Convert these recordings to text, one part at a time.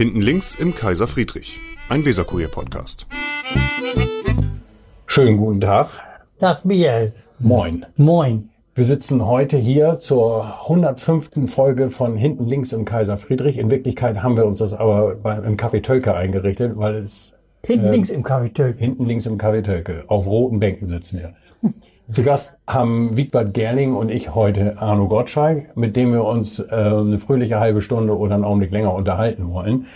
Hinten links im Kaiser Friedrich, ein Weserkurier-Podcast. Schönen guten Tag. Tag, Michael. Moin. Moin. Wir sitzen heute hier zur 105. Folge von Hinten links im Kaiser Friedrich. In Wirklichkeit haben wir uns das aber im Café Tölke eingerichtet, weil es Hinten links im Kaffeetölk. hinten links im Café Tölke auf roten Bänken sitzen wir. Zu Gast haben Wigbert Gerling und ich heute Arno Gottschalk, mit dem wir uns äh, eine fröhliche halbe Stunde oder einen Augenblick länger unterhalten wollen.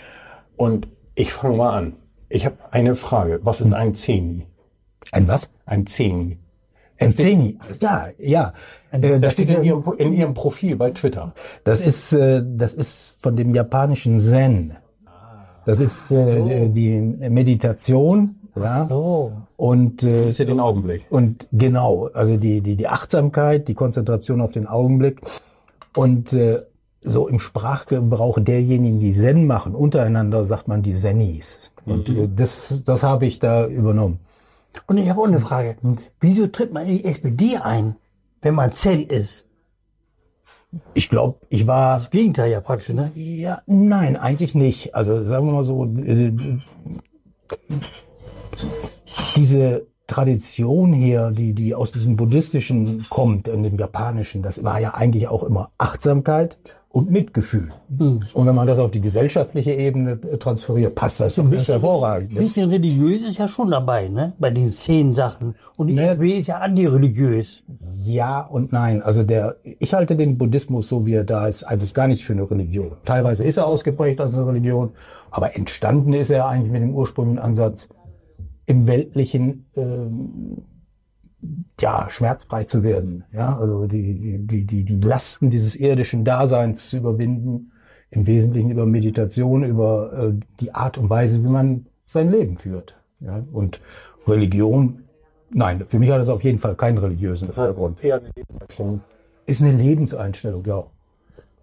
Und ich fange mal an. Ich habe eine Frage. Was ist ein Zehni? Ein was? Ein Zehni. Ein Zeni. Ja, ja. Äh, Das steht in Ihrem, in Ihrem Profil bei Twitter. Das ist, äh, das ist von dem japanischen Zen. Das ist äh, die Meditation, ja. Und äh, ist ja den Augenblick. und genau, also die die die Achtsamkeit, die Konzentration auf den Augenblick und äh, so im Sprachgebrauch derjenigen, die Zen machen, untereinander sagt man die Zenis. Und äh, das das habe ich da übernommen. Und ich habe auch eine Frage. Wieso tritt man in die SPD ein, wenn man Zen ist? Ich glaube, ich war Das Gegenteil ja praktisch, ne? Ja, nein, eigentlich nicht. Also sagen wir mal so, äh, diese Tradition hier, die, die aus diesem buddhistischen kommt, in dem japanischen, das war ja eigentlich auch immer Achtsamkeit und Mitgefühl. Und wenn man das auf die gesellschaftliche Ebene äh, transferiert, passt das so ein bisschen hervorragend. Ein Ne? bisschen religiös ist ja schon dabei, ne? Bei den zehn Sachen. Und die SPD ist ja antireligiös. Ja und nein. Also der, ich halte den Buddhismus, so wie er da ist, eigentlich gar nicht für eine Religion. Teilweise ist er ausgeprägt als eine Religion, aber entstanden ist er eigentlich mit dem ursprünglichen Ansatz, im Weltlichen ähm, ja schmerzfrei zu werden. Ja, also die, die, die, die Lasten dieses irdischen Daseins zu überwinden, im Wesentlichen über Meditation, über äh, die Art und Weise, wie man sein Leben führt. Ja, und Religion, nein, für mich hat das auf jeden Fall keinen religiösen Hintergrund. Eher eine Lebenseinstellung. Ist eine Lebenseinstellung, ja.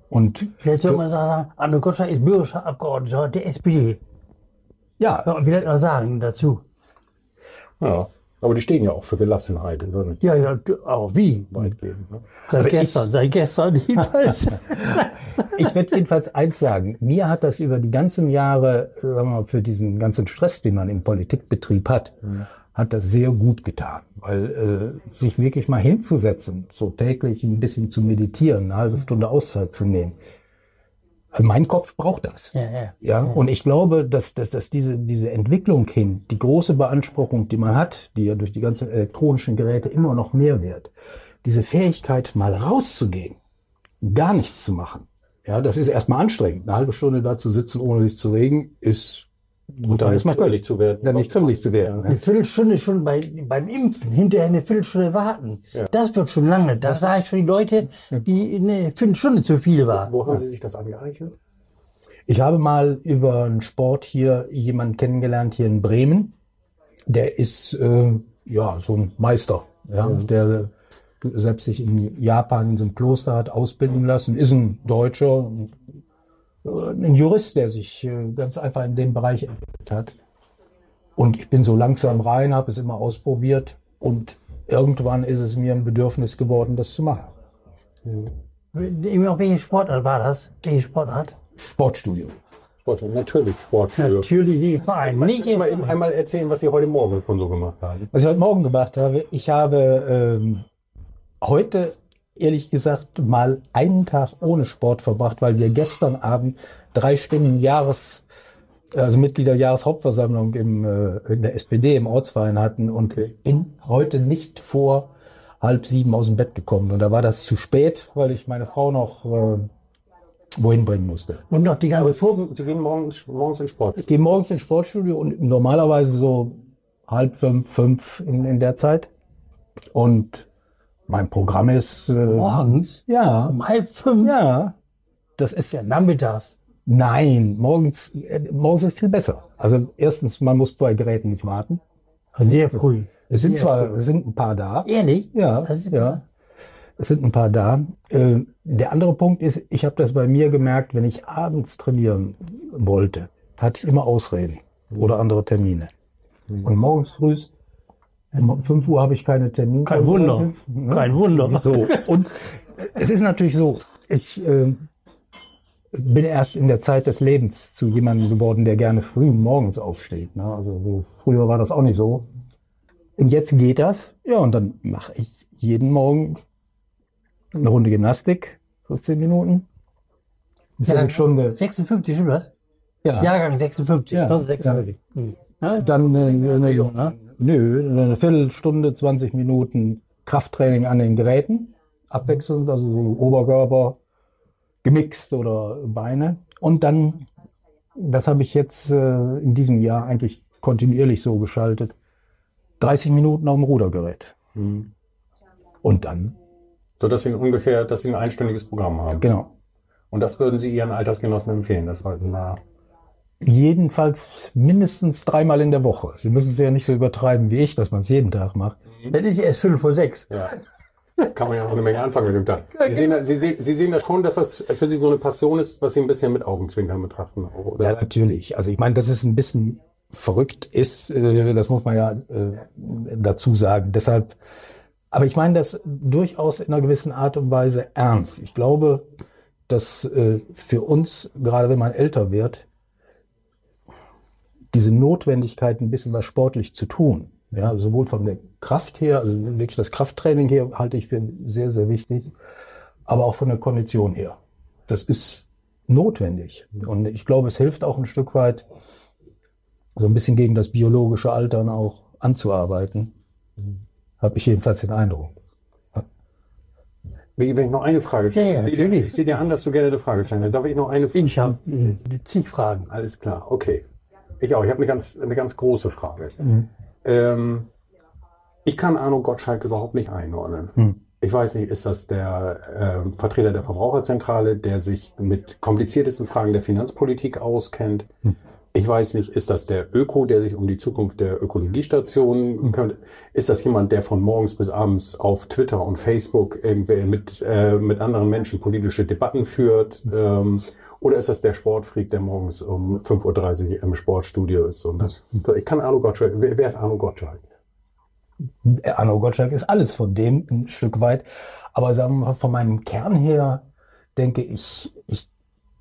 Und Vielleicht soll man sagen, Arno Gottschalk ist bürgerlicher Abgeordneter der SPD. ja, Ja, und wie soll man sagen dazu? Ja. Aber die stehen ja auch für Gelassenheit. Ich Ja, ja, auch wie? weit geben. Ne? Seit gestern, seit gestern jedenfalls. ich werde jedenfalls eins sagen. Mir hat das über die ganzen Jahre, sagen wir mal, für diesen ganzen Stress, den man im Politikbetrieb hat, hat das sehr gut getan. Weil äh, sich wirklich mal hinzusetzen, so täglich ein bisschen zu meditieren, eine halbe Stunde Auszeit zu nehmen. Mein Kopf braucht das. ja, ja. Ja, und ich glaube, dass, dass, dass diese, diese Entwicklung hin, die große Beanspruchung, die man hat, die ja durch die ganzen elektronischen Geräte immer noch mehr wird, diese Fähigkeit, mal rauszugehen, gar nichts zu machen. Ja, das ist erstmal anstrengend. Eine halbe Stunde da zu sitzen, ohne sich zu regen, ist, Und dann ist man völlig zu werden. dann nicht kribbelig zu werden. Eine Ne? Viertelstunde schon bei, beim Impfen, hinterher eine Viertelstunde warten. Das wird schon lange. Das sah ich schon die Leute, die eine Viertelstunde zu viel war. Wo haben Sie sich das angeeignet? Ich habe mal über einen Sport hier jemanden kennengelernt hier in Bremen. Der ist äh, ja so ein Meister, ja, der selbst sich in Japan in so einem Kloster hat ausbilden lassen, ist ein Deutscher, ein Jurist, der sich äh, ganz einfach in dem Bereich entwickelt hat. Und ich bin so langsam rein, habe es immer ausprobiert und irgendwann ist es mir ein Bedürfnis geworden, das zu machen. Immer welche Sportart war das? Welche Sportart? Sportstudio. Sport, natürlich Sportstudio. Natürlich die Verein. Nicht Mal immer. eben einmal erzählen, was Sie heute Morgen schon so gemacht haben. Was ich heute Morgen gemacht habe, ich habe ähm, heute ehrlich gesagt mal einen Tag ohne Sport verbracht, weil wir gestern Abend drei Stunden Jahres, also Mitgliederjahreshauptversammlung im, äh, in der SPD im Ortsverein hatten und bin heute nicht vor halb sieben aus dem Bett gekommen. Und da war das zu spät, weil ich meine Frau noch äh, wohin bringen musste. Und noch die ganze Bevor Sie gehen morgens, morgens ins Sport. Ich gehe morgens ins Sportstudio und normalerweise so halb fünf, fünf in, in der Zeit. Und mein Programm ist äh, morgens ja, um halb fünf. ja, das ist Ja, nachmittags. nein, morgens äh, morgens ist viel besser. Also erstens, man muss bei Geräten nicht warten. Sehr früh. Es sind zwar es sind ein paar da. Ehrlich? Ja, ja. Es sind ein paar da. Äh, der andere Punkt ist, ich habe das bei mir gemerkt, wenn ich abends trainieren wollte, hatte ich immer Ausreden oder andere Termine. Und morgens früh um 5 Uhr habe ich keine Termine. Kein Wunder. Ne? Kein Wunder. So. Und es ist natürlich so, ich, äh, bin erst in der Zeit des Lebens zu jemandem geworden, der gerne früh morgens aufsteht. Ne? Also so, früher war das auch nicht so. Und jetzt geht das. Ja, und dann mache ich jeden Morgen eine Runde Gymnastik, 15 Minuten. Eine Viertelstunde. 56, stimmt das? Ja. Jahrgang 56. Ja. 1956. Hm. Ja, Dann äh, eine, eine, nö, eine Viertelstunde, 20 Minuten Krafttraining an den Geräten. Abwechselnd, also so Oberkörper, gemixt oder Beine. Und dann, das habe ich jetzt äh, in diesem Jahr eigentlich kontinuierlich so geschaltet, 30 Minuten auf dem Rudergerät. Und dann, So dass Sie ungefähr, dass Sie ein einstündiges Programm haben. genau. Und das würden Sie Ihren Altersgenossen empfehlen. Das sollten wir. Jedenfalls mindestens dreimal in der Woche. Sie müssen es ja nicht so übertreiben wie ich, dass man es jeden Tag macht. Das ist erst fünf vor sechs. Ja. Kann man ja noch eine Menge anfangen mit dem Tag. Sie sehen, da- Sie, sehen, Sie sehen das schon, dass das für Sie so eine Passion ist, was Sie ein bisschen mit Augenzwinkern betrachten. Oder? Ja, natürlich. Also ich meine, dass es ein bisschen verrückt ist, äh, das muss man ja äh, dazu sagen. Deshalb, aber ich meine das durchaus in einer gewissen Art und Weise ernst. Ich glaube, dass äh, für uns, gerade wenn man älter wird, diese Notwendigkeit, ein bisschen was sportlich zu tun, ja, sowohl von der Kraft her, also wirklich das Krafttraining her halte ich für sehr, sehr wichtig, aber auch von der Kondition her. Das ist notwendig. Und ich glaube, es hilft auch ein Stück weit, so ein bisschen gegen das biologische Altern auch anzuarbeiten. Habe ich jedenfalls den Eindruck. Wenn ich noch eine Frage Ja, ja, Ich sehe dir- natürlich. Ich sehe dir an, dass du gerne eine Frage stellen. Darf ich noch eine Frage? Ich habe äh, zig Fragen. Alles klar, okay. Ich auch. Ich habe eine ganz, eine ganz große Frage. Mhm. Ähm, ich kann Arno Gottschalk überhaupt nicht einordnen. Hm. Ich weiß nicht, ist das der ähm, Vertreter der Verbraucherzentrale, der sich mit kompliziertesten Fragen der Finanzpolitik auskennt? Hm. Ich weiß nicht, ist das der Öko, der sich um die Zukunft der Ökologiestation Hm. kümmert? Ist das jemand, der von morgens bis abends auf Twitter und Facebook irgendwie mit, äh, mit anderen Menschen politische Debatten führt? Ähm, oder ist das der Sportfreak, der morgens um 5.30 Uhr im Sportstudio ist? Und das, ich kann Arno Gottschalk, wer, wer ist Arno Gottschalk? Arno Gottschalk ist alles von dem ein Stück weit. Aber sagen wir mal, von meinem Kern her denke ich, ich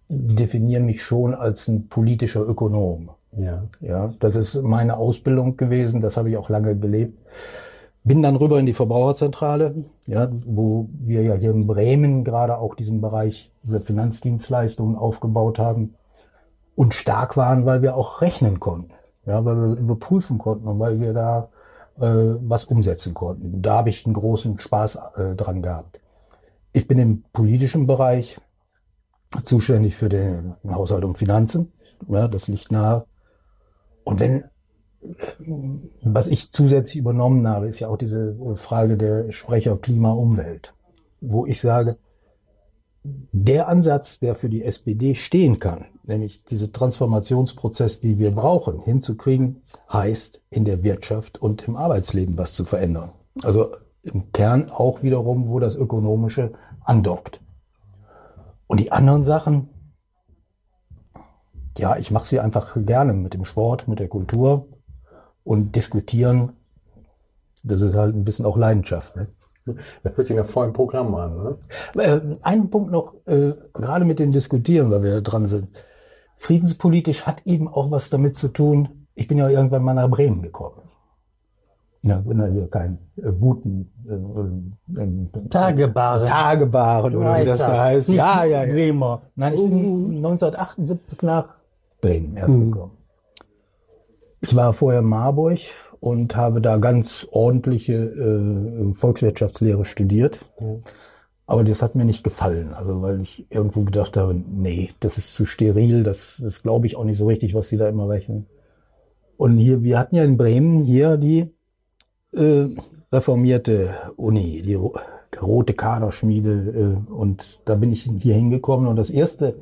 definiere mich schon als ein politischer Ökonom. Ja. Ja, das ist meine Ausbildung gewesen, das habe ich auch lange gelebt. Bin dann rüber in die Verbraucherzentrale, ja, wo wir ja hier in Bremen gerade auch diesen Bereich dieser Finanzdienstleistungen aufgebaut haben und stark waren, weil wir auch rechnen konnten, ja, weil wir überprüfen konnten und weil wir da äh, was umsetzen konnten. Da habe ich einen großen Spaß äh, dran gehabt. Ich bin im politischen Bereich zuständig für den Haushalt und Finanzen, ja, das liegt nahe. Und wenn, was ich zusätzlich übernommen habe, ist ja auch diese Frage der Sprecher Klima Umwelt, wo ich sage, der Ansatz, der für die SPD stehen kann, nämlich diese Transformationsprozess, die wir brauchen, hinzukriegen, heißt in der Wirtschaft und im Arbeitsleben was zu verändern. Also im Kern auch wiederum, wo das Ökonomische andockt. Und die anderen Sachen, ja, ich mache sie einfach gerne mit dem Sport, mit der Kultur und diskutieren. Das ist halt ein bisschen auch Leidenschaft. Ne? Das hört sich nach vollem Programm an, ne? Äh, ein Punkt noch, äh, gerade mit dem Diskutieren, weil wir dran sind. Friedenspolitisch hat eben auch was damit zu tun. Ich bin ja irgendwann mal nach Bremen gekommen. Ja, bin ja hier kein äh, guten äh, äh, Tagebare. Tagebaren oder wie das da heißt. Ja, ja, ja. Bremer. Nein, ich bin 1978 nach Bremen erst gekommen. Ich war vorher in Marburg und habe da ganz ordentliche äh, Volkswirtschaftslehre studiert. Aber das hat mir nicht gefallen, also weil ich irgendwo gedacht habe, nee, das ist zu steril, das, das glaube ich auch nicht so richtig, was sie da immer rechnen. Und hier, wir hatten ja in Bremen hier die äh, reformierte Uni, die ro rote Kaderschmiede äh, und da bin ich hier hingekommen und das erste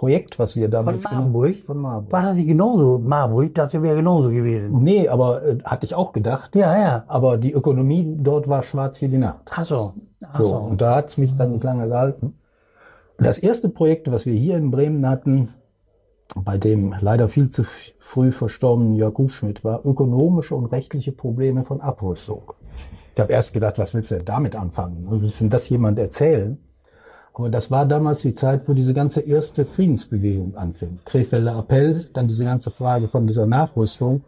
Projekt, was wir Von damals Marburg? von Marburg. War das nicht genauso? Marburg, das wäre genauso gewesen. Nee, aber äh, hatte ich auch gedacht. Ja, ja. Aber die Ökonomie dort war schwarz wie die Nacht. Ach so. Ach So, so. und da hat's mich dann nicht lange gehalten. Das erste Projekt, was wir hier in Bremen hatten, bei dem leider viel zu früh verstorbenen Jörg Hufschmidt, war ökonomische und rechtliche Probleme von Abrüstung. Ich habe erst gedacht, was willst du denn damit anfangen? Willst denn das jemand erzählen? Aber das war damals die Zeit, wo diese ganze erste Friedensbewegung anfing. Krefelder Appell, dann diese ganze Frage von dieser Nachrüstung.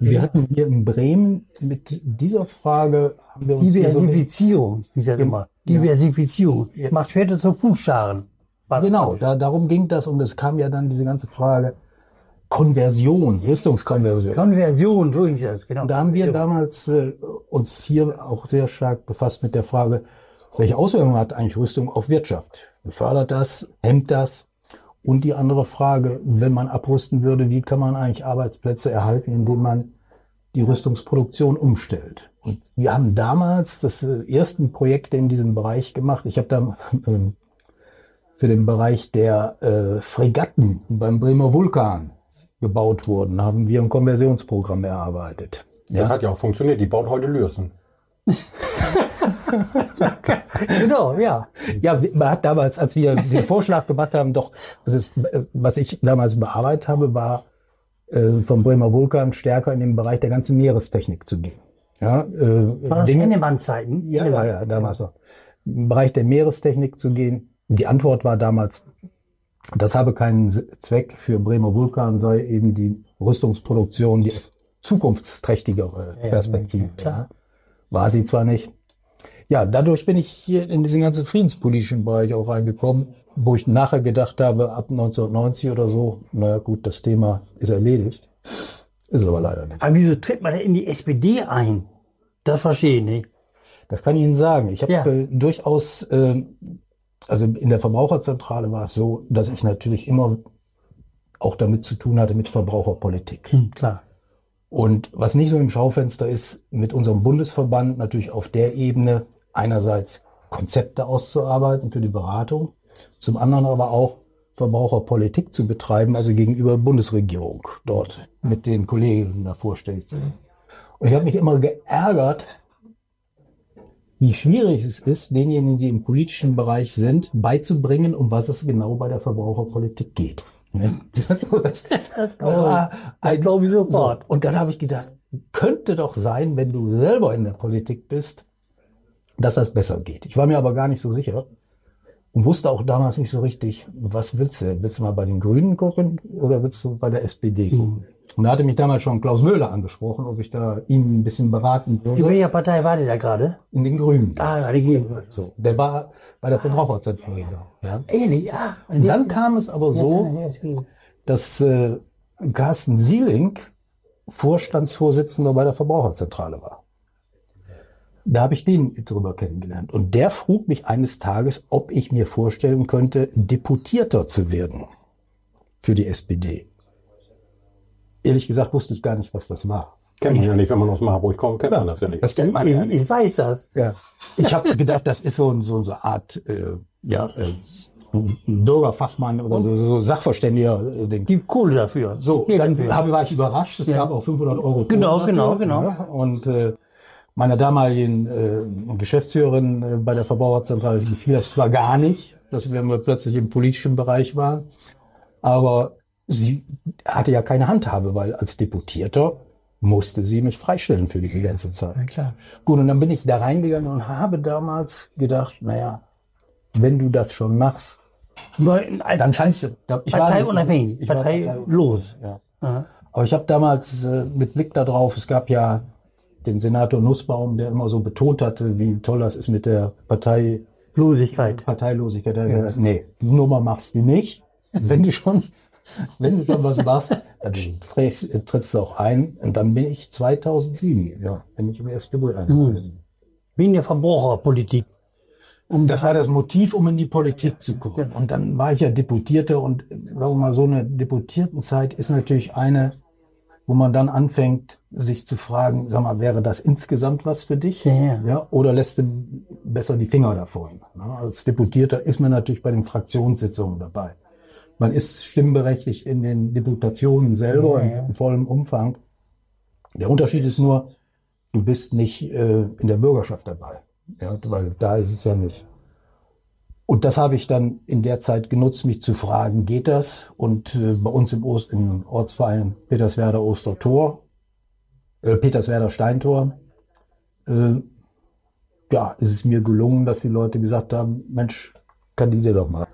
Wir hatten hier in Bremen mit dieser Frage haben wir uns Diversifizierung, hieß das immer. Diversifizierung. Macht Pferde zu Fußscharen. Genau, da, darum ging das und es kam ja dann diese ganze Frage Konversion, Rüstungskonversion. Konversion, so hieß das, genau. Und da haben wir damals äh, uns hier auch sehr stark befasst mit der Frage, welche Auswirkungen hat eigentlich Rüstung auf Wirtschaft? Befördert das? Hemmt das? Und die andere Frage, wenn man abrüsten würde, wie kann man eigentlich Arbeitsplätze erhalten, indem man die Rüstungsproduktion umstellt? Und wir haben damals das äh, ersten Projekte in diesem Bereich gemacht. Ich habe da ähm, für den Bereich der äh, Fregatten beim Bremer Vulkan gebaut wurden, haben wir ein Konversionsprogramm erarbeitet. Das hat ja auch funktioniert. Die baut heute Lürsen. genau, ja. Ja, man hat damals, als wir den Vorschlag gemacht haben, doch, das ist, was ich damals bearbeitet habe, war äh, vom Bremer Vulkan stärker in den Bereich der ganzen Meerestechnik zu gehen. Ja, äh, War das Dinge- Hennemann-Zeiten? ja, ja, ja, damals noch. Im Bereich der Meerestechnik zu gehen. Die Antwort war damals, das habe keinen Zweck für Bremer Vulkan, sei eben die Rüstungsproduktion die zukunftsträchtigere Perspektive. Ja, War sie zwar nicht. Ja, dadurch bin ich hier in diesen ganzen friedenspolitischen Bereich auch reingekommen, wo ich nachher gedacht habe, ab 1990 oder so, naja gut, das Thema ist erledigt. Ist aber leider nicht. Aber wieso tritt man denn in die SPD ein? Das verstehe ich nicht. Das kann ich Ihnen sagen. Ich habe Ja. äh, durchaus, äh, also in der Verbraucherzentrale war es so, dass ich natürlich immer auch damit zu tun hatte mit Verbraucherpolitik. Hm, klar. Und was nicht so im Schaufenster ist, mit unserem Bundesverband natürlich auf der Ebene einerseits Konzepte auszuarbeiten für die Beratung, zum anderen aber auch Verbraucherpolitik zu betreiben, also gegenüber Bundesregierung dort mit den Kollegen da sein. Und ich habe mich immer geärgert, wie schwierig es ist, denjenigen, die im politischen Bereich sind, beizubringen, um was es genau bei der Verbraucherpolitik geht. Ne? Das, war ein, glaube ich sofort. so. Und dann habe ich gedacht, könnte doch sein, wenn du selber in der Politik bist, dass das besser geht. Ich war mir aber gar nicht so sicher und wusste auch damals nicht so richtig, was willst du? Willst du mal bei den Grünen gucken oder willst du bei der SPD gucken? Und da hatte mich damals schon Klaus Möhler angesprochen, ob ich da ihn ein bisschen beraten In würde. welcher Partei war der da gerade? In den Grünen. Ah, ja, die gehen. So, der war bei der Verbraucherzentrale. Ja. Ehrlich, ja. Und dann kam es aber so, dass äh, Carsten Sieling Vorstandsvorsitzender bei der Verbraucherzentrale war. Da habe ich den drüber kennengelernt. Und der frug mich eines Tages, ob ich mir vorstellen könnte, Deputierter zu werden für die SPD. Ehrlich gesagt wusste ich gar nicht, was das war. Kennt man ja nicht, wenn man aus Marburg kommt, kennt man das ja nicht. Das kennt man Ich, ja nicht. ich weiß das. Ja. Ich habe gedacht, das ist so, ein- so eine Art äh, ja, äh, ein Bürgerfachmann oder so, so Sachverständiger. Äh. Gibt Kohle dafür. So, Geht dann war ich überrascht. Es gab auch 500 Euro. Genau, Tour genau, dafür, genau. Ja. Und äh, meiner damaligen äh, Geschäftsführerin äh, bei der Verbraucherzentrale gefiel das zwar gar nicht, dass wir plötzlich im politischen Bereich waren, aber sie hatte ja keine Handhabe, weil als Deputierter musste sie mich freistellen für die ganze Zeit. Ja, klar. Gut, und dann bin ich da reingegangen und habe damals gedacht, naja, wenn du das schon machst, dann scheinst du. ich war- Parteiunabhängig, ich war parteilos. Ja. Ja. Aber ich habe damals äh, mit Blick darauf, es gab ja den Senator Nussbaum, der immer so betont hatte, wie toll das ist mit der Partei, Losigkeit. Parteilosigkeit. Der gesagt, nee, Nummer machst du nicht. Wenn du schon, wenn du schon was machst, dann trittst, trittst du auch ein. Und dann bin ich 2007, ja, bin ich im SGB eingetreten. Wegen der Verbraucherpolitik. Um, das war das Motiv, um in die Politik zu kommen. Und dann war ich ja Deputierter und sagen wir mal, so eine Deputiertenzeit ist natürlich eine, wo man dann anfängt, sich zu fragen, sag mal, wäre das insgesamt was für dich? Ja, ja. ja oder lässt du besser die Finger davon? Ne? Als Deputierter ist man natürlich bei den Fraktionssitzungen dabei. Man ist stimmberechtigt in den Deputationen selber in vollem Umfang. Der Unterschied ist nur, du bist nicht äh, in der Bürgerschaft dabei. Ja, weil da ist es ja nicht. Und das habe ich dann in der Zeit genutzt, mich zu fragen, geht das? Und äh, bei uns im, Ost, im Ortsverein Peterswerder Ostertor, äh, Peterswerder Steintor, äh, ja, ist es mir gelungen, dass die Leute gesagt haben, Mensch, kandidier doch mal.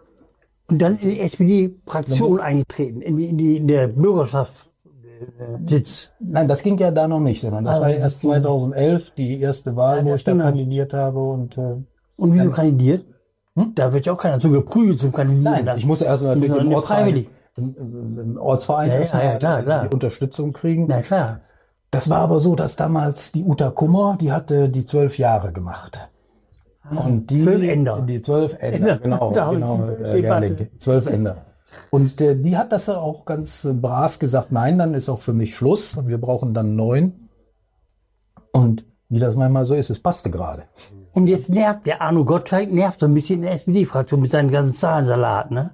Und dann in die SPD-Fraktion eingetreten, in, die, in, die, in der Bürgerschaft äh, Sitz. Nein, das ging ja da noch nicht, sondern das Ah, war erst 2011 die erste Wahl, Ja, wo ich da genau. kandidiert habe und äh, Und wieso kandidiert? Da wird ja auch keiner zu geprügelt zum Kandidieren. Nein, ich musste erst mal Sondern im Ortsverein, im, im, im Ortsverein Ja, ja, ja, klar, klar. die Unterstützung kriegen. Na klar. Das war aber so, dass damals die Uta Kummer, die hatte die zwölf Jahre gemacht. Und die, Ah, Zwölf Änder. Die zwölf Änder, genau, Da genau, äh. Gerling, zwölf Änder. Und äh, die hat das auch ganz brav gesagt, nein, dann ist auch für mich Schluss und wir brauchen dann neun. Und wie das manchmal so ist, es passte gerade. Und jetzt nervt der Arno Gottschalk, nervt so ein bisschen der SPD-Fraktion mit seinen ganzen Zahlensalat, ne?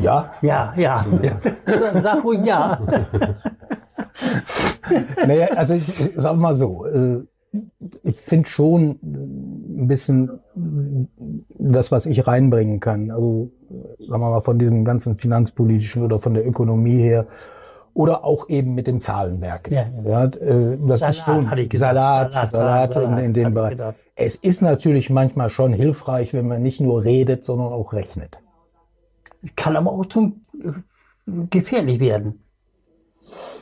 Ja, Ja, ja. Sag ruhig ja. naja, also ich, ich sag mal so, äh, ich finde schon äh, ein bisschen äh, das, was ich reinbringen kann. Also sagen wir mal von diesem ganzen finanzpolitischen oder von der Ökonomie her oder auch eben mit dem Zahlenwerk. Ja, ja. äh, das Salat, ist schon hatte ich gesagt. Salat, Salat, Salat, Salat, in, in dem ich Bereich. Es ist natürlich manchmal schon hilfreich, wenn man nicht nur redet, sondern auch rechnet. Kann aber auch zum äh, gefährlich werden.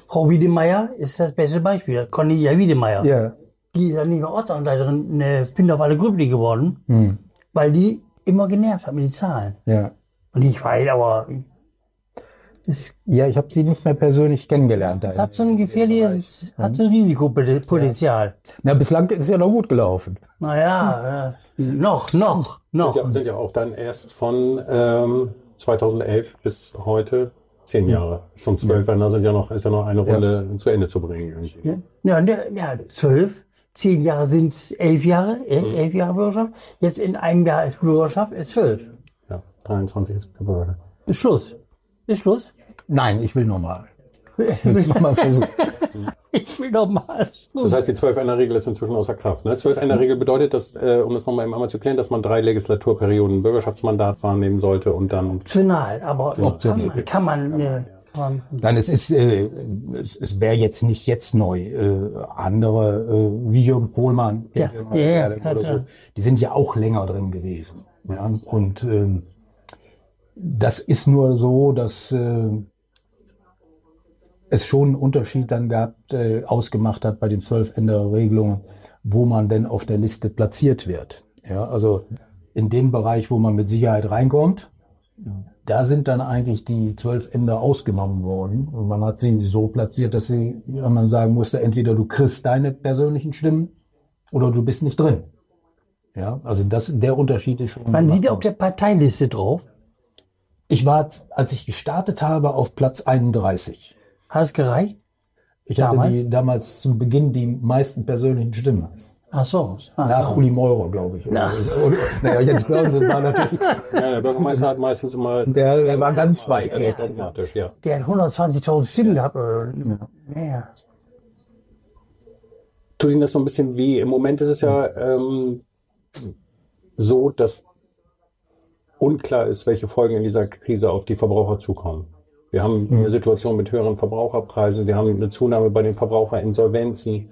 Frau Wiedemeyer ist das beste Beispiel. Cornelia Wiedemeyer. Ja. Die ist ja nicht mehr Ortsanleiterin in der Pinderwalle Grübli geworden, weil die immer genervt hat mit den Zahlen. Ja. Und ich weiß, aber es Ja, ich habe sie nicht mehr persönlich kennengelernt. da. hat so ein gefährliches, hat so ein Risikopotenzial. Na, bislang ist es ja noch gut gelaufen. Naja, äh, noch, noch, noch. Ja, sind ja auch dann erst von ähm, 2011 bis heute zehn Jahre. Schon zwölf, da sind ja noch, ist ja noch eine Runde zu Ende zu bringen. irgendwie. Ja, ja, zwölf, zehn Jahre sind elf Jahre, elf, elf Jahre Bürgerschaft. Jetzt in einem Jahr ist Bürgerschaft, ist zwölf. Ja, 23 ist Gebäude. Ist Schluss. Ist Schluss. Nein, ich will nochmal. Ich will noch mal versuchen. Ich will noch mal. Das heißt, die 12-Ender-Regel ist inzwischen außer Kraft. Ne? 12-Ender-Regel bedeutet, dass, äh, um das nochmal einmal zu klären, dass man drei Legislaturperioden Bürgerschaftsmandat wahrnehmen sollte und dann Optional, aber kann man, kann man, äh, kann man Nein, es ist, äh, es, es wäre jetzt nicht jetzt neu. Äh, andere, äh, wie Jürgen Pohlmann, Ja, ja, ja, oder so, die sind ja auch länger drin gewesen. Ja? Und ähm, das ist nur so, dass äh, es schon einen Unterschied dann gab, äh, ausgemacht hat bei den zwölf Änderregelungen, wo man denn auf der Liste platziert wird. Ja, also in dem Bereich, wo man mit Sicherheit reinkommt, da sind dann eigentlich die zwölf Änder ausgenommen worden. Und man hat sie so platziert, dass sie, ja, man sagen musste, entweder du kriegst deine persönlichen Stimmen oder du bist nicht drin. Ja, also das, der Unterschied ist schon. Man sieht auf der Parteiliste drauf. ich war, als ich gestartet habe, auf Platz 31. Hat es gereicht? Ich hatte Damals? die damals zu Beginn die meisten persönlichen Stimmen. Ach so. Ah, Nach Uli Meurer, glaube ich. Naja, jetzt Börse war natürlich, Ja, der Bürgermeister hat meistens immer der, der war ganz weit. dogmatisch, ja. Der hat 120.000 Stimmen gehabt. Oder mehr. Tut Ihnen das so ein bisschen weh? Im Moment ist es ja ähm, so, dass unklar ist, welche Folgen in dieser Krise auf die Verbraucher zukommen. Wir haben eine Situation mit höheren Verbraucherpreisen, wir haben eine Zunahme bei den Verbraucherinsolvenzen.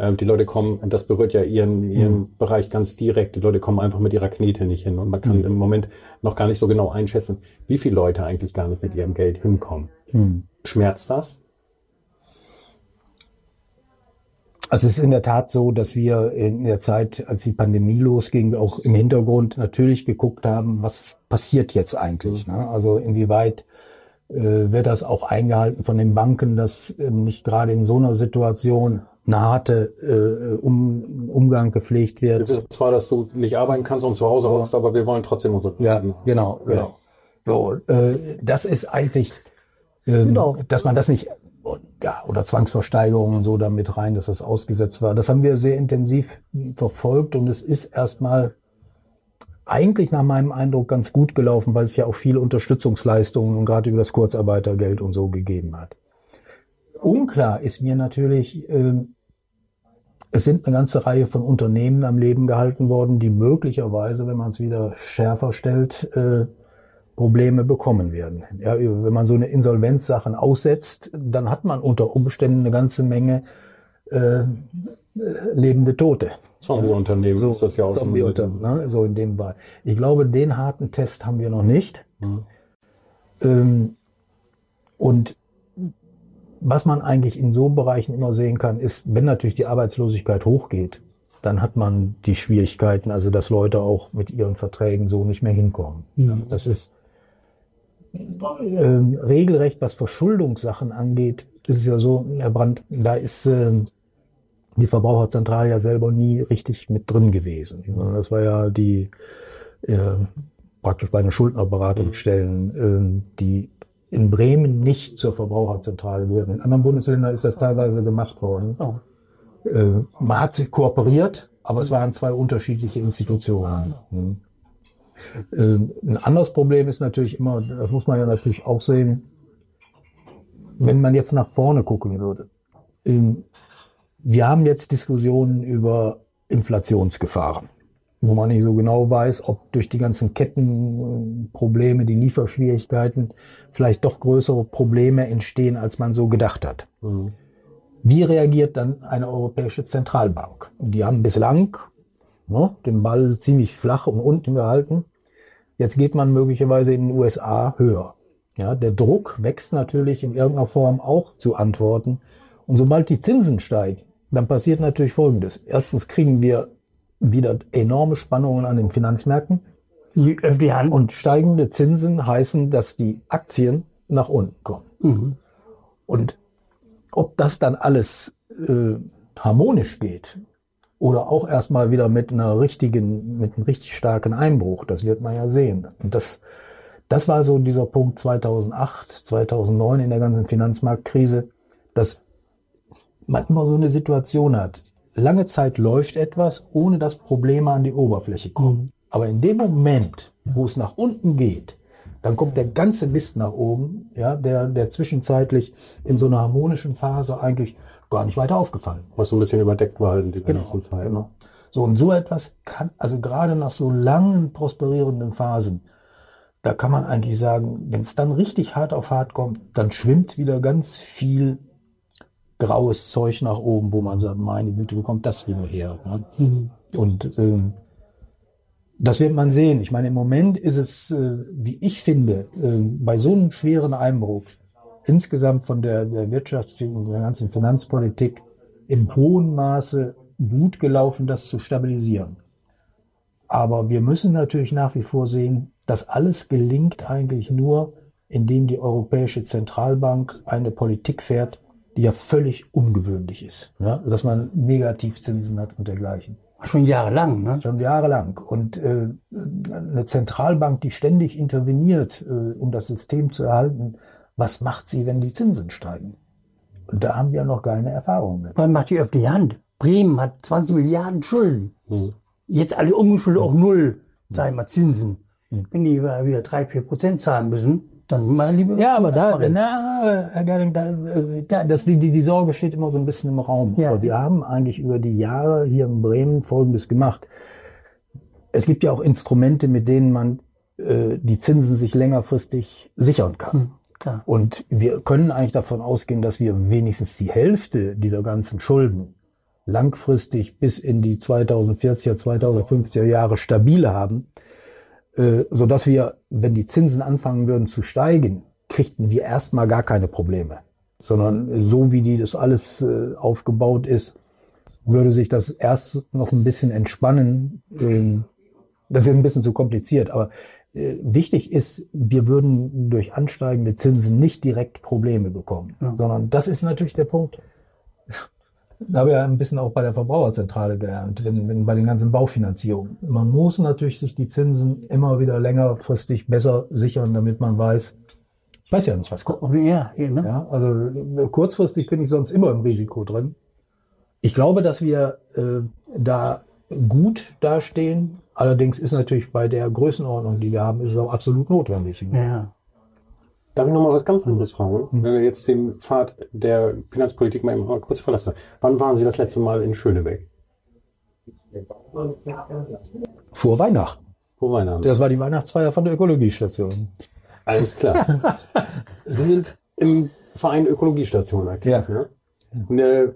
Ähm, die Leute kommen, und das berührt ja ihren, ihren Bereich ganz direkt, die Leute kommen einfach mit ihrer Knete nicht hin. Und man kann im Moment noch gar nicht so genau einschätzen, wie viele Leute eigentlich gar nicht mit ihrem Geld hinkommen. Schmerzt das? Also es ist in der Tat so, dass wir in der Zeit, als die Pandemie losging, auch im Hintergrund natürlich geguckt haben, was passiert jetzt eigentlich. Ne? Also inwieweit äh, wird das auch eingehalten von den Banken, dass ähm, nicht gerade in so einer Situation eine harte äh, um, Umgang gepflegt Wir wird. wissen zwar, dass du nicht arbeiten kannst und zu Hause hockst, aber wir wollen trotzdem unsere Ja, genau, genau. So, äh, das ist eigentlich, ähm, Genau. dass man das nicht, ja, oder Zwangsversteigerungen und so damit rein, dass das ausgesetzt war. Das haben wir sehr intensiv verfolgt und es ist erstmal eigentlich nach meinem Eindruck ganz gut gelaufen, weil es ja auch viele Unterstützungsleistungen und gerade über das Kurzarbeitergeld und so gegeben hat. Unklar ist mir natürlich, ähm, es sind eine ganze Reihe von Unternehmen am Leben gehalten worden, die möglicherweise, wenn man es wieder schärfer stellt, äh, Probleme bekommen werden. Ja, wenn man so eine Insolvenzsachen aussetzt, dann hat man unter Umständen eine ganze Menge äh, äh, lebende Tote. Zombie-Unternehmen so, ist das ja auch schon. Zombie-Unternehmen, ne? so in dem Bereich. Ich glaube, den harten Test haben wir noch nicht. Ähm, und was man eigentlich in so Bereichen immer sehen kann, ist, wenn natürlich die Arbeitslosigkeit hochgeht, dann hat man die Schwierigkeiten, also dass Leute auch mit ihren Verträgen so nicht mehr hinkommen. Ja, das ist ähm, regelrecht, was Verschuldungssachen angeht, ist es ja so, Herr Brandt, da ist ähm, die Verbraucherzentrale ja selber nie richtig mit drin gewesen. Das war ja die äh, praktisch bei den Schuldnerberatungsstellen, äh, die in Bremen nicht zur Verbraucherzentrale gehören. In anderen Bundesländern ist das teilweise gemacht worden. Oh. Äh, man hat sich kooperiert, aber es waren zwei unterschiedliche Institutionen. Äh, ein anderes Problem ist natürlich immer, das muss man ja natürlich auch sehen, wenn man jetzt nach vorne gucken würde. Ähm, wir haben jetzt Diskussionen über Inflationsgefahren, wo man nicht so genau weiß, ob durch die ganzen Kettenprobleme, die Lieferschwierigkeiten vielleicht doch größere Probleme entstehen, als man so gedacht hat. Mhm. Wie reagiert dann eine europäische Zentralbank? Die haben bislang ne, den Ball ziemlich flach und unten gehalten. Jetzt geht man möglicherweise in den USA höher. Ja, der Druck wächst natürlich in irgendeiner Form auch zu Antworten. Und sobald die Zinsen steigen, dann passiert natürlich Folgendes. Erstens kriegen wir wieder enorme Spannungen an den Finanzmärkten. Und steigende Zinsen heißen, dass die Aktien nach unten kommen. Mhm. Und ob das dann alles äh, harmonisch geht oder auch erstmal wieder mit einer richtigen, mit einem richtig starken Einbruch, das wird man ja sehen. Und das, das war so dieser Punkt 2008, 2009 in der ganzen Finanzmarktkrise, dass man immer so eine Situation hat. Lange Zeit läuft etwas, ohne dass Probleme an die Oberfläche kommen. Mhm. Aber in dem Moment, wo es nach unten geht, dann kommt der ganze Mist nach oben, ja, der, der zwischenzeitlich in so einer harmonischen Phase eigentlich gar nicht weiter aufgefallen. Was so ein bisschen überdeckt war in die genau, ganzen Zeit. Genau. So, und so etwas kann, also gerade nach so langen prosperierenden Phasen, da kann man eigentlich sagen, wenn es dann richtig hart auf hart kommt, dann schwimmt wieder ganz viel graues Zeug nach oben, wo man sagt, meine Güte, wo kommt das wieder her? Ne? Mhm. Und ähm, das wird man sehen. Ich meine, im Moment ist es, äh, wie ich finde, äh, bei so einem schweren Einbruch insgesamt von der, der Wirtschaft und der ganzen Finanzpolitik im hohen Maße gut gelaufen, das zu stabilisieren. Aber wir müssen natürlich nach wie vor sehen, dass alles gelingt eigentlich nur, indem die Europäische Zentralbank eine Politik fährt, die ja völlig ungewöhnlich ist. Ja? Dass man Negativzinsen hat und dergleichen. Schon jahrelang, ne? Schon jahrelang. Und äh, eine Zentralbank, die ständig interveniert, äh, um das System zu erhalten, was macht sie, wenn die Zinsen steigen? Und da haben wir noch keine Erfahrung mit. Man macht die öffentliche Hand. Bremen hat 20 Milliarden Schulden. Hm. Jetzt alle umgeschuldet auf null, sag ich mal, Zinsen. Hm. Wenn die wieder drei, vier Prozent zahlen müssen, dann mal lieber. Ja, aber da, na, Herr Gerding, da, da, das, die, die Sorge steht immer so ein bisschen im Raum. Ja. Aber wir haben eigentlich über die Jahre hier in Bremen Folgendes gemacht. Es gibt ja auch Instrumente, mit denen man äh, die Zinsen sich längerfristig sichern kann. Hm, klar. Und wir können eigentlich davon ausgehen, dass wir wenigstens die Hälfte dieser ganzen Schulden langfristig bis in die 2040er, 2050er Jahre stabil haben. Äh, so dass wir, wenn die Zinsen anfangen würden zu steigen, kriegten wir erstmal gar keine Probleme, sondern so wie die das alles äh, aufgebaut ist, würde sich das erst noch ein bisschen entspannen. Ähm, das ist ein bisschen zu kompliziert, aber äh, wichtig ist, wir würden durch ansteigende Zinsen nicht direkt Probleme bekommen, ja. sondern das ist natürlich der Punkt. Da habe ich ja ein bisschen auch bei der Verbraucherzentrale gelernt, wenn, wenn bei den ganzen Baufinanzierungen. Man muss natürlich sich die Zinsen immer wieder längerfristig besser sichern, damit man weiß, ich weiß ja nicht, was kommt. Ja, ne? ja, also kurzfristig bin ich sonst immer im Risiko drin. Ich glaube, dass wir äh, da gut dastehen. Allerdings ist natürlich bei der Größenordnung, die wir haben, ist es auch absolut notwendig. Ja. Darf ich noch mal was ganz anderes fragen? Mhm. Wenn wir jetzt den Pfad der Finanzpolitik mal, mal kurz verlassen. Wann waren Sie das letzte Mal in Schönebeck? Vor Weihnachten. Vor Weihnachten. Das war die Weihnachtsfeier von der Ökologiestation. Alles klar. Sie sind im Verein Ökologiestation aktiv. Ja. Ne?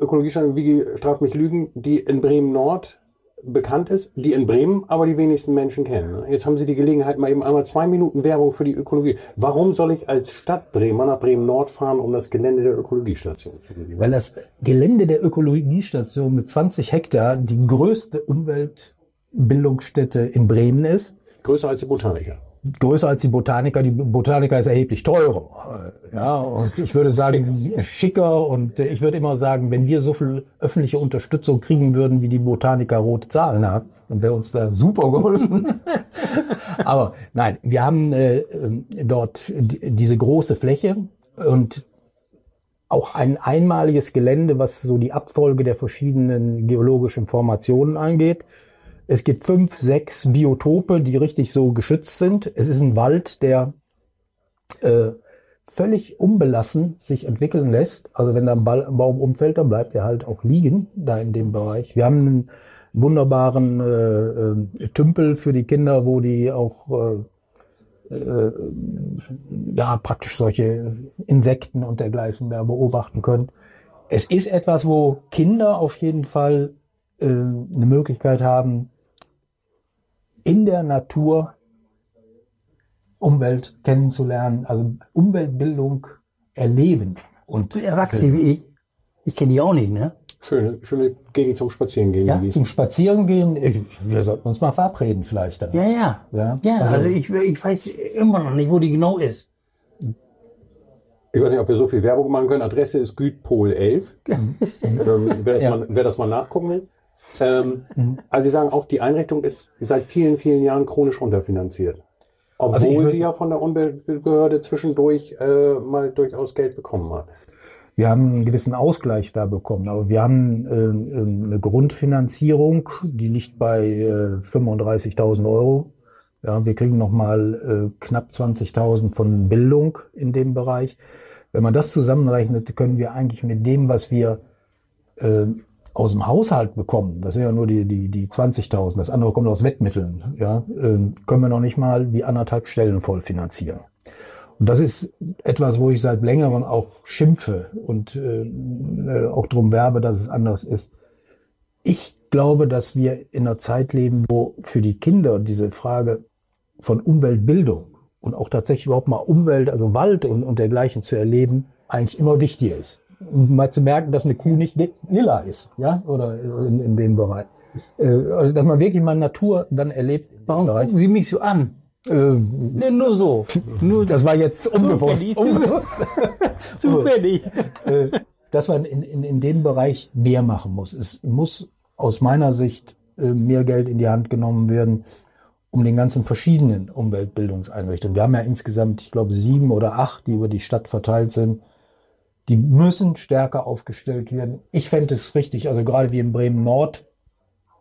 Ökologiestadt, wie straft mich Lügen, die in Bremen Nord bekannt ist, die in Bremen aber die wenigsten Menschen kennen. ne? Jetzt haben Sie die Gelegenheit, mal eben einmal zwei Minuten Werbung für die Ökologie. Warum soll ich als Stadt Bremer nach Bremen Nord fahren, um das Gelände der Ökologiestation zu besuchen? Weil das Gelände der Ökologiestation mit 20 Hektar die größte Umweltbildungsstätte in Bremen ist. Größer als die Botaniker. Größer als die Botaniker. Die Botaniker ist erheblich teurer. Ja, und ich würde sagen, schicker. Und ich würde immer sagen, wenn wir so viel öffentliche Unterstützung kriegen würden, wie die Botaniker rote Zahlen hat, dann wäre uns da super geholfen. Aber nein, wir haben äh, dort die, diese große Fläche und auch ein einmaliges Gelände, was so die Abfolge der verschiedenen geologischen Formationen angeht. Es gibt fünf, sechs Biotope, die richtig so geschützt sind. Es ist ein Wald, der äh, völlig unbelassen sich entwickeln lässt. Also wenn da ein, Ball, ein Baum umfällt, dann bleibt er halt auch liegen da in dem Bereich. Wir haben einen wunderbaren äh, äh, Tümpel für die Kinder, wo die auch äh, äh, ja praktisch solche Insekten und dergleichen da beobachten können. Es ist etwas, wo Kinder auf jeden Fall äh, eine Möglichkeit haben, in der Natur Umwelt kennenzulernen, also Umweltbildung erleben. Und Erwachsene wie ich, ich kenne die auch nicht, ne? Schöne, schöne Gegend zum Spazierengehen. ja, zum Spazierengehen, ich- wir sollten uns mal verabreden vielleicht. Da. Ja, ja. Ja, Ja, also- also, ich, ich weiß immer noch nicht, wo die genau ist. Ich weiß nicht, ob wir so viel Werbung machen können. Adresse ist Gütpol 11. ähm, wer, das Ja. mal, wer das mal nachgucken will. Ähm, also Sie sagen auch, die Einrichtung ist seit vielen, vielen Jahren chronisch unterfinanziert. Obwohl Also ich sie ja von der Umweltbehörde zwischendurch äh, mal durchaus Geld bekommen hat. Wir haben einen gewissen Ausgleich da bekommen, aber wir haben äh, äh, eine Grundfinanzierung, die liegt bei äh, 35.000 Euro. Ja, wir kriegen nochmal äh, knapp 20.000 von Bildung in dem Bereich. Wenn man das zusammenrechnet, können wir eigentlich mit dem, was wir äh, aus dem Haushalt bekommen, das sind ja nur die, die, die 20.000, das andere kommt aus Wettmitteln, ja, äh, können wir noch nicht mal die anderthalb Stellen voll finanzieren. Und das ist etwas, wo ich seit längerem auch schimpfe und äh, äh, auch drum werbe, dass es anders ist. Ich glaube, dass wir in einer Zeit leben, wo für die Kinder diese Frage von Umweltbildung und auch tatsächlich überhaupt mal Umwelt, also Wald und, und dergleichen zu erleben, eigentlich immer wichtiger ist. Mal zu merken, dass eine Kuh nicht li- lila ist, ja, oder in, in dem Bereich. Äh, also, dass man wirklich mal Natur dann erlebt. Warum gucken Sie mich so an? Äh, Ne, nur so. Nur das war jetzt unbewusst. Zufällig, unbewusst. zufällig. äh, dass man in, in, in dem Bereich mehr machen muss. Es muss aus meiner Sicht äh, mehr Geld in die Hand genommen werden, um den ganzen verschiedenen Umweltbildungseinrichtungen. Wir haben ja insgesamt, ich glaube, sieben oder acht, die über die Stadt verteilt sind. Die müssen stärker aufgestellt werden. Ich fände es richtig, also gerade wie in Bremen Nord,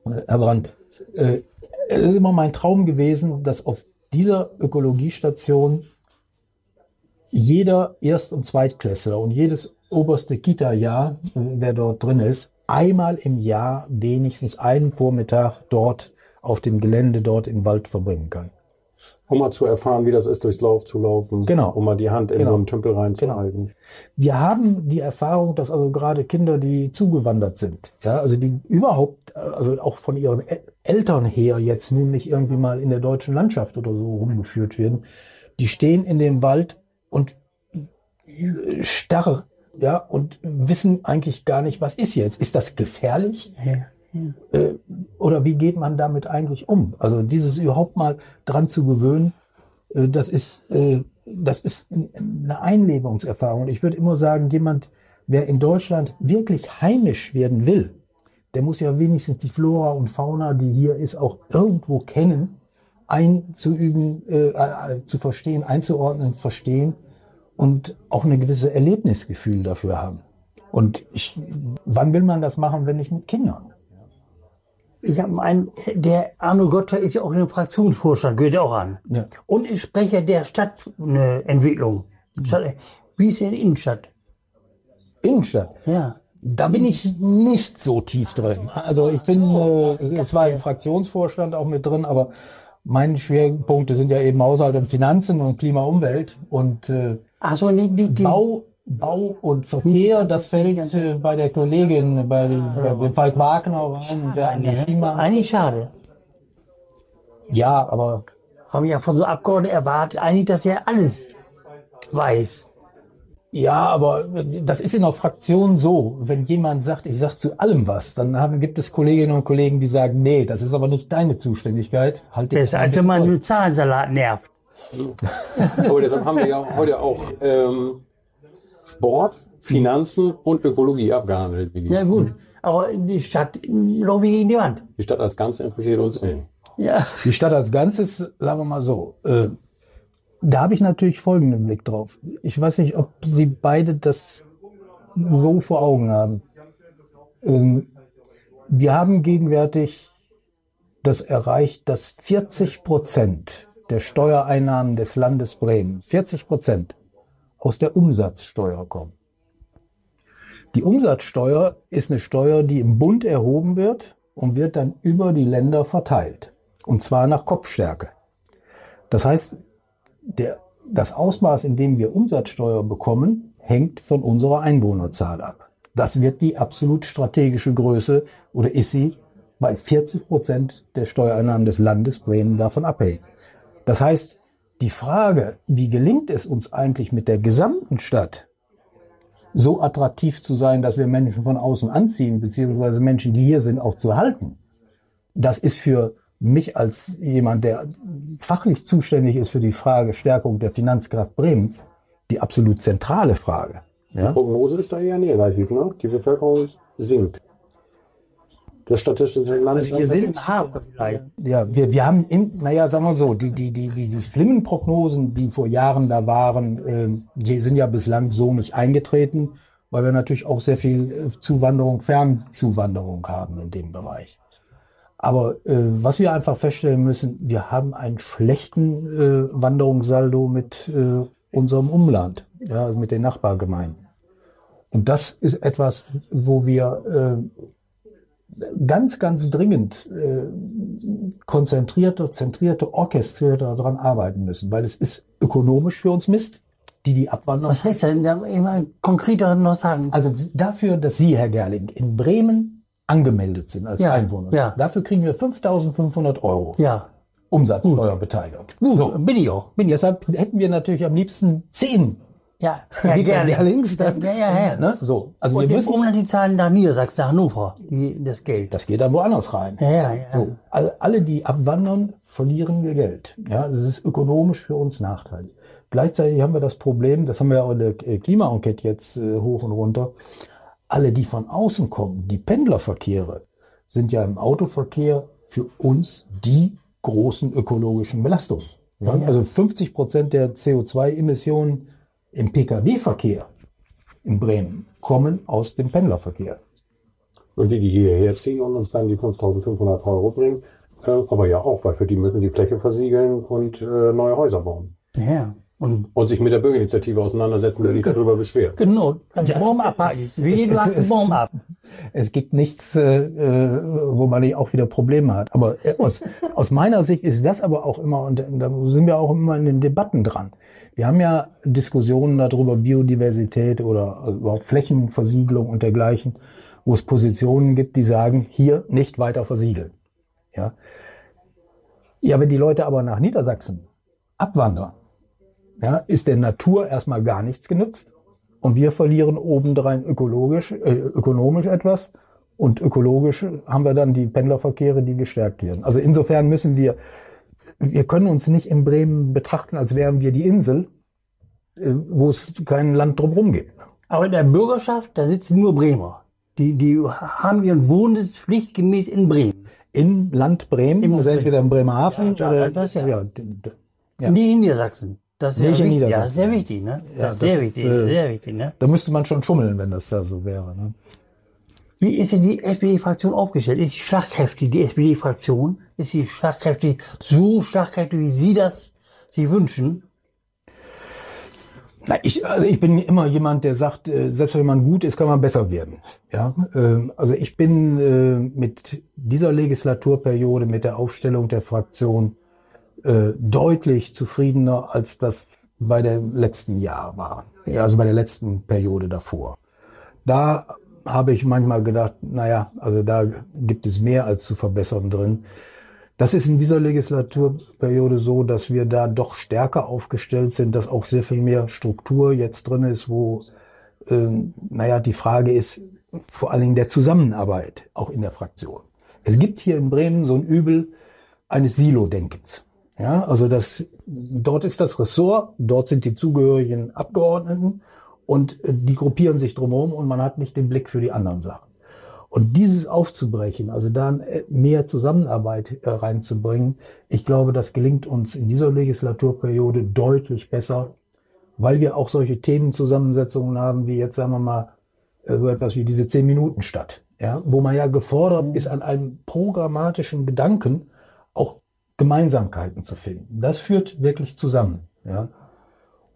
äh, Herr Brandt, äh, es ist immer mein Traum gewesen, dass auf dieser Ökologiestation jeder Erst- und Zweitklässler und jedes oberste Kita-Jahr, äh, wer dort drin ist, einmal im Jahr wenigstens einen Vormittag dort auf dem Gelände dort im Wald verbringen kann. Um mal zu erfahren, wie das ist, durchs Lauf zu laufen. Genau. Um mal die Hand in Genau. so einen Tümpel reinzuhalten. Wir haben die Erfahrung, dass also gerade Kinder, die zugewandert sind, ja, also die überhaupt, also auch von ihren El- Eltern her jetzt nun nicht irgendwie mal in der deutschen Landschaft oder so rumgeführt werden, die stehen in dem Wald und starr, ja, und wissen eigentlich gar nicht, was ist jetzt? Ist das gefährlich? Äh, oder wie geht man damit eigentlich um? Also dieses überhaupt mal dran zu gewöhnen, äh, das ist, äh, das ist ein- eine Einlebungserfahrung. Ich würde immer sagen, jemand, wer in Deutschland wirklich heimisch werden will, der muss ja wenigstens die Flora und Fauna, die hier ist, auch irgendwo kennen, einzuüben, zu verstehen, einzuordnen, verstehen und auch eine gewisse Erlebnisgefühl dafür haben. Und ich, wann will man das machen, wenn nicht mit Kindern? Ich habe einen, der Arno Gotter ist ja auch in dem Fraktionsvorstand, gehört ja auch an. Ja. Und ist Sprecher der Stadtentwicklung. Stadt, wie ist denn Innenstadt? Innenstadt. Ja. Da bin ich nicht so tief drin. Also ich bin äh, zwar im Fraktionsvorstand auch mit drin, aber meine Schwerpunkte sind ja eben Haushalt und Finanzen und Klima, Umwelt und äh, Ach so, nee, die, die, Bau, Bau und Verkehr, das fällt äh, bei der Kollegin, bei, bei dem Falk Wagner rein, der. Eigentlich schade. Ja, aber Haben ja von so Abgeordneten erwartet, eigentlich, dass er alles weiß. Ja, aber das ist in der Fraktion so. Wenn jemand sagt, ich sag zu allem was, dann haben, gibt es Kolleginnen und Kollegen, die sagen, nee, das ist aber nicht deine Zuständigkeit. Halt Besser, als wenn man einen Zahlensalat nervt. Aber deshalb haben wir ja heute auch ähm, Sport, Finanzen und Ökologie abgehandelt. Ja gut, aber die Stadt laufen gegen die Wand. die Stadt als Ganze interessiert uns nicht. Ja. Die Stadt als Ganzes, sagen wir mal so, äh, da habe ich natürlich folgenden Blick drauf. Ich weiß nicht, ob Sie beide das so vor Augen haben. Ähm, wir haben gegenwärtig das erreicht, dass 40 Prozent der Steuereinnahmen des Landes Bremen, 40 Prozent aus der Umsatzsteuer kommen. Die Umsatzsteuer ist eine Steuer, die im Bund erhoben wird und wird dann über die Länder verteilt. Und zwar nach Kopfstärke. Das heißt, der, das Ausmaß, in dem wir Umsatzsteuer bekommen, hängt von unserer Einwohnerzahl ab. Das wird die absolut strategische Größe oder ist sie, weil 40 Prozent der Steuereinnahmen des Landes Bremen davon abhängen. Das heißt, die Frage, wie gelingt es uns eigentlich mit der gesamten Stadt so attraktiv zu sein, dass wir Menschen von außen anziehen, beziehungsweise Menschen, die hier sind, auch zu halten, das ist für mich als jemand, der fachlich zuständig ist für die Frage Stärkung der Finanzkraft Bremens, die absolut zentrale Frage. Ja? Prognose ist da eher negativ, ne? Die Bevölkerung sinkt. Das Statistische Landesamt. wir sind-. Ja, wir, wir haben, in, naja, sagen wir so, die, die, die, die, die schlimmen Prognosen, die vor Jahren da waren, ähm, die sind ja bislang so nicht eingetreten, weil wir natürlich auch sehr viel äh, Zuwanderung, Fernzuwanderung haben in dem Bereich. Aber äh, was wir einfach feststellen müssen, wir haben einen schlechten äh, Wanderungssaldo mit äh, unserem Umland, ja, also mit den Nachbargemeinden. Und das ist etwas, wo wir äh, ganz, ganz dringend äh, konzentrierter, zentrierter, orchestrierter daran arbeiten müssen, weil es ist ökonomisch für uns Mist, die die abwandern. Was heißt denn da immer konkreter noch sagen? Also dafür, dass Sie, Herr Gerling, in Bremen angemeldet sind als Ja, Einwohner, ja. dafür kriegen wir 5.500 Euro Ja. Umsatzsteuerbeteiligung. So, bin ich auch. Bin ich. Deshalb hätten wir natürlich am liebsten 10 Ja, ja, gerne. Gerlings dann. Ja, ja, ja. Ne? So, also Und wir müssen, Umland die zahlen nach Niedersachsen, nach Hannover, die, das Geld. das geht dann woanders rein. Ja, ja, ja. So, all- alle, die abwandern, verlieren wir Geld. Ja, das ist ökonomisch für uns nachteilig. Gleichzeitig haben wir das Problem, das haben wir auch in der äh, Klimaenquete jetzt äh, hoch und runter. Alle, die von außen kommen, die Pendlerverkehre, sind ja im Autoverkehr für uns die großen ökologischen Belastungen. Ja, Also 50 Prozent der CO2-Emissionen im Pkw-Verkehr in Bremen kommen aus dem Pendlerverkehr. Und die, die hierher ziehen und uns dann die 5.500 Euro bringen, äh, aber ja auch, weil für die müssen die Fläche versiegeln und äh, neue Häuser bauen. Ja. Und Und sich mit der Bürgerinitiative auseinandersetzen, der sich darüber beschwert. genau, kannst Baum abhaken. Wie, du hast den Baum ab. Es gibt nichts, äh, äh, wo man nicht auch wieder Probleme hat. Aber aus, aus meiner Sicht ist das aber auch immer, und da sind wir auch immer in den Debatten dran. Wir haben ja Diskussionen darüber, Biodiversität oder äh, überhaupt Flächenversiegelung und dergleichen, wo es Positionen gibt, die sagen, hier nicht weiter versiegeln. Ja, ja wenn die Leute aber nach Niedersachsen abwandern, ja, ist der Natur erstmal gar nichts genützt. Und wir verlieren obendrein ökologisch, äh, ökonomisch etwas. Und ökologisch haben wir dann die Pendlerverkehre, die gestärkt werden. Also insofern müssen wir, wir können uns nicht in Bremen betrachten, als wären wir die Insel, äh, wo es kein Land drumherum gibt. Aber in der Bürgerschaft, da sitzen nur Bremer. Die, die haben ihren Wohnsitz pflichtgemäß in Bremen. Im Land Bremen, Im also entweder in Bremerhaven Ja, oder das ja. ja, Ja. Nicht in Niedersachsen. Das ist Nicht ja in wichtig. Ja, Niedersachsen. sehr wichtig, ne? Ja, das ist sehr das wichtig, ist, äh, sehr wichtig, ne? da müsste man schon schummeln, wenn das da so wäre. Ne? Wie ist denn die SPD-Fraktion aufgestellt? Ist sie schlagkräftig, die SPD-Fraktion? Ist sie schlagkräftig, so schlagkräftig, wie Sie das sich wünschen? Na, ich, also ich bin immer jemand, der sagt, äh, selbst wenn man gut ist, kann man besser werden. Ja, ähm, also ich bin äh, mit dieser Legislaturperiode, mit der Aufstellung der Fraktion äh, deutlich zufriedener, als das bei dem letzten Jahr war. Ja, also bei der letzten Periode davor. Da habe ich manchmal gedacht, naja, also da gibt es mehr als zu verbessern drin. Das ist in dieser Legislaturperiode so, dass wir da doch stärker aufgestellt sind, dass auch sehr viel mehr Struktur jetzt drin ist, wo, äh, naja, die Frage ist vor allen Dingen der Zusammenarbeit, auch in der Fraktion. Es gibt hier in Bremen so ein Übel eines Silo-Denkens. Ja, also das, dort ist das Ressort, dort sind die zugehörigen Abgeordneten und äh, die gruppieren sich drumherum und man hat nicht den Blick für die anderen Sachen. Und dieses aufzubrechen, also da äh, mehr Zusammenarbeit äh, reinzubringen, ich glaube, das gelingt uns in dieser Legislaturperiode deutlich besser, weil wir auch solche Themenzusammensetzungen haben, wie jetzt sagen wir mal so etwas wie diese zehn Minuten statt, ja, wo man ja gefordert ist, an einem programmatischen Gedanken auch Gemeinsamkeiten zu finden. Das führt wirklich zusammen, ja.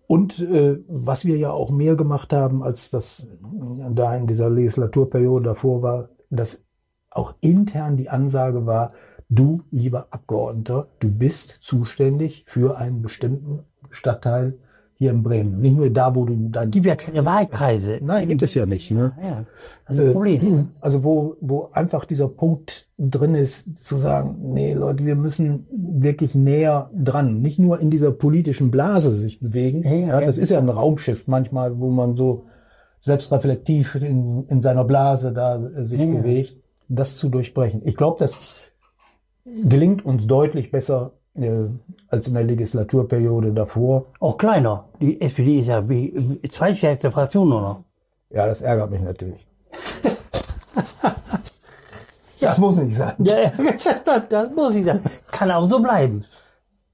Und äh, was wir ja auch mehr gemacht haben, als das da in dieser Legislaturperiode davor war, dass auch intern die Ansage war, du, lieber Abgeordneter, du bist zuständig für einen bestimmten Stadtteil hier in Bremen. Nicht nur da, wo du dann. Gibt ja keine Wahlkreise. Nein, gibt es ja nicht. Ne? Ja, das ist ein Problem. Also wo, wo einfach dieser Punkt drin ist, zu sagen, nee, Leute, wir müssen wirklich näher dran. Nicht nur in dieser politischen Blase sich bewegen. Ja, das ist ja ein Raumschiff manchmal, wo man so selbstreflektiv in, in seiner Blase da äh, sich Ja. bewegt, das zu durchbrechen. Ich glaube, das gelingt uns deutlich besser äh, als in der Legislaturperiode davor. Auch kleiner. Die SPD ist ja wie, zweitstärkste Fraktion noch. Ja, das ärgert mich natürlich. Das muss nicht sein. Ja, das muss ich sagen. Kann auch so bleiben.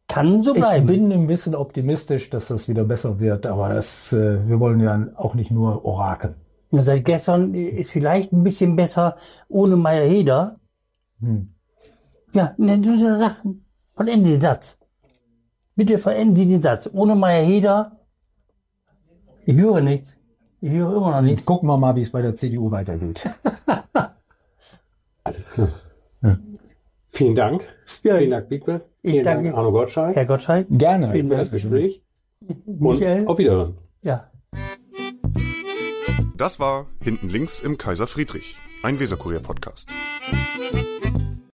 Kann so Ich bleiben. bin ein bisschen optimistisch, dass das wieder besser wird, aber das, äh, wir wollen ja auch nicht nur orakeln. Ja, Seit gestern ist vielleicht ein bisschen besser ohne Meier Heder. Hm. Ja, ne, du Sachen. Vollende den Satz. Bitte verenden Sie den Satz. Ohne Meier Heder. Ich höre nichts. Ich höre immer noch nichts. Gucken wir mal, wie es bei der CDU weitergeht. Vielen Dank. Ja. Vielen Dank. Ich Vielen danke. Dank, Arno Gottschalk. Herr Gottschalk. Gerne. Vielen Dank für das Gespräch. Und Michael. auf Wiederhören. Ja. Das war Hinten links im Kaiser Friedrich, ein Weserkurier-Podcast.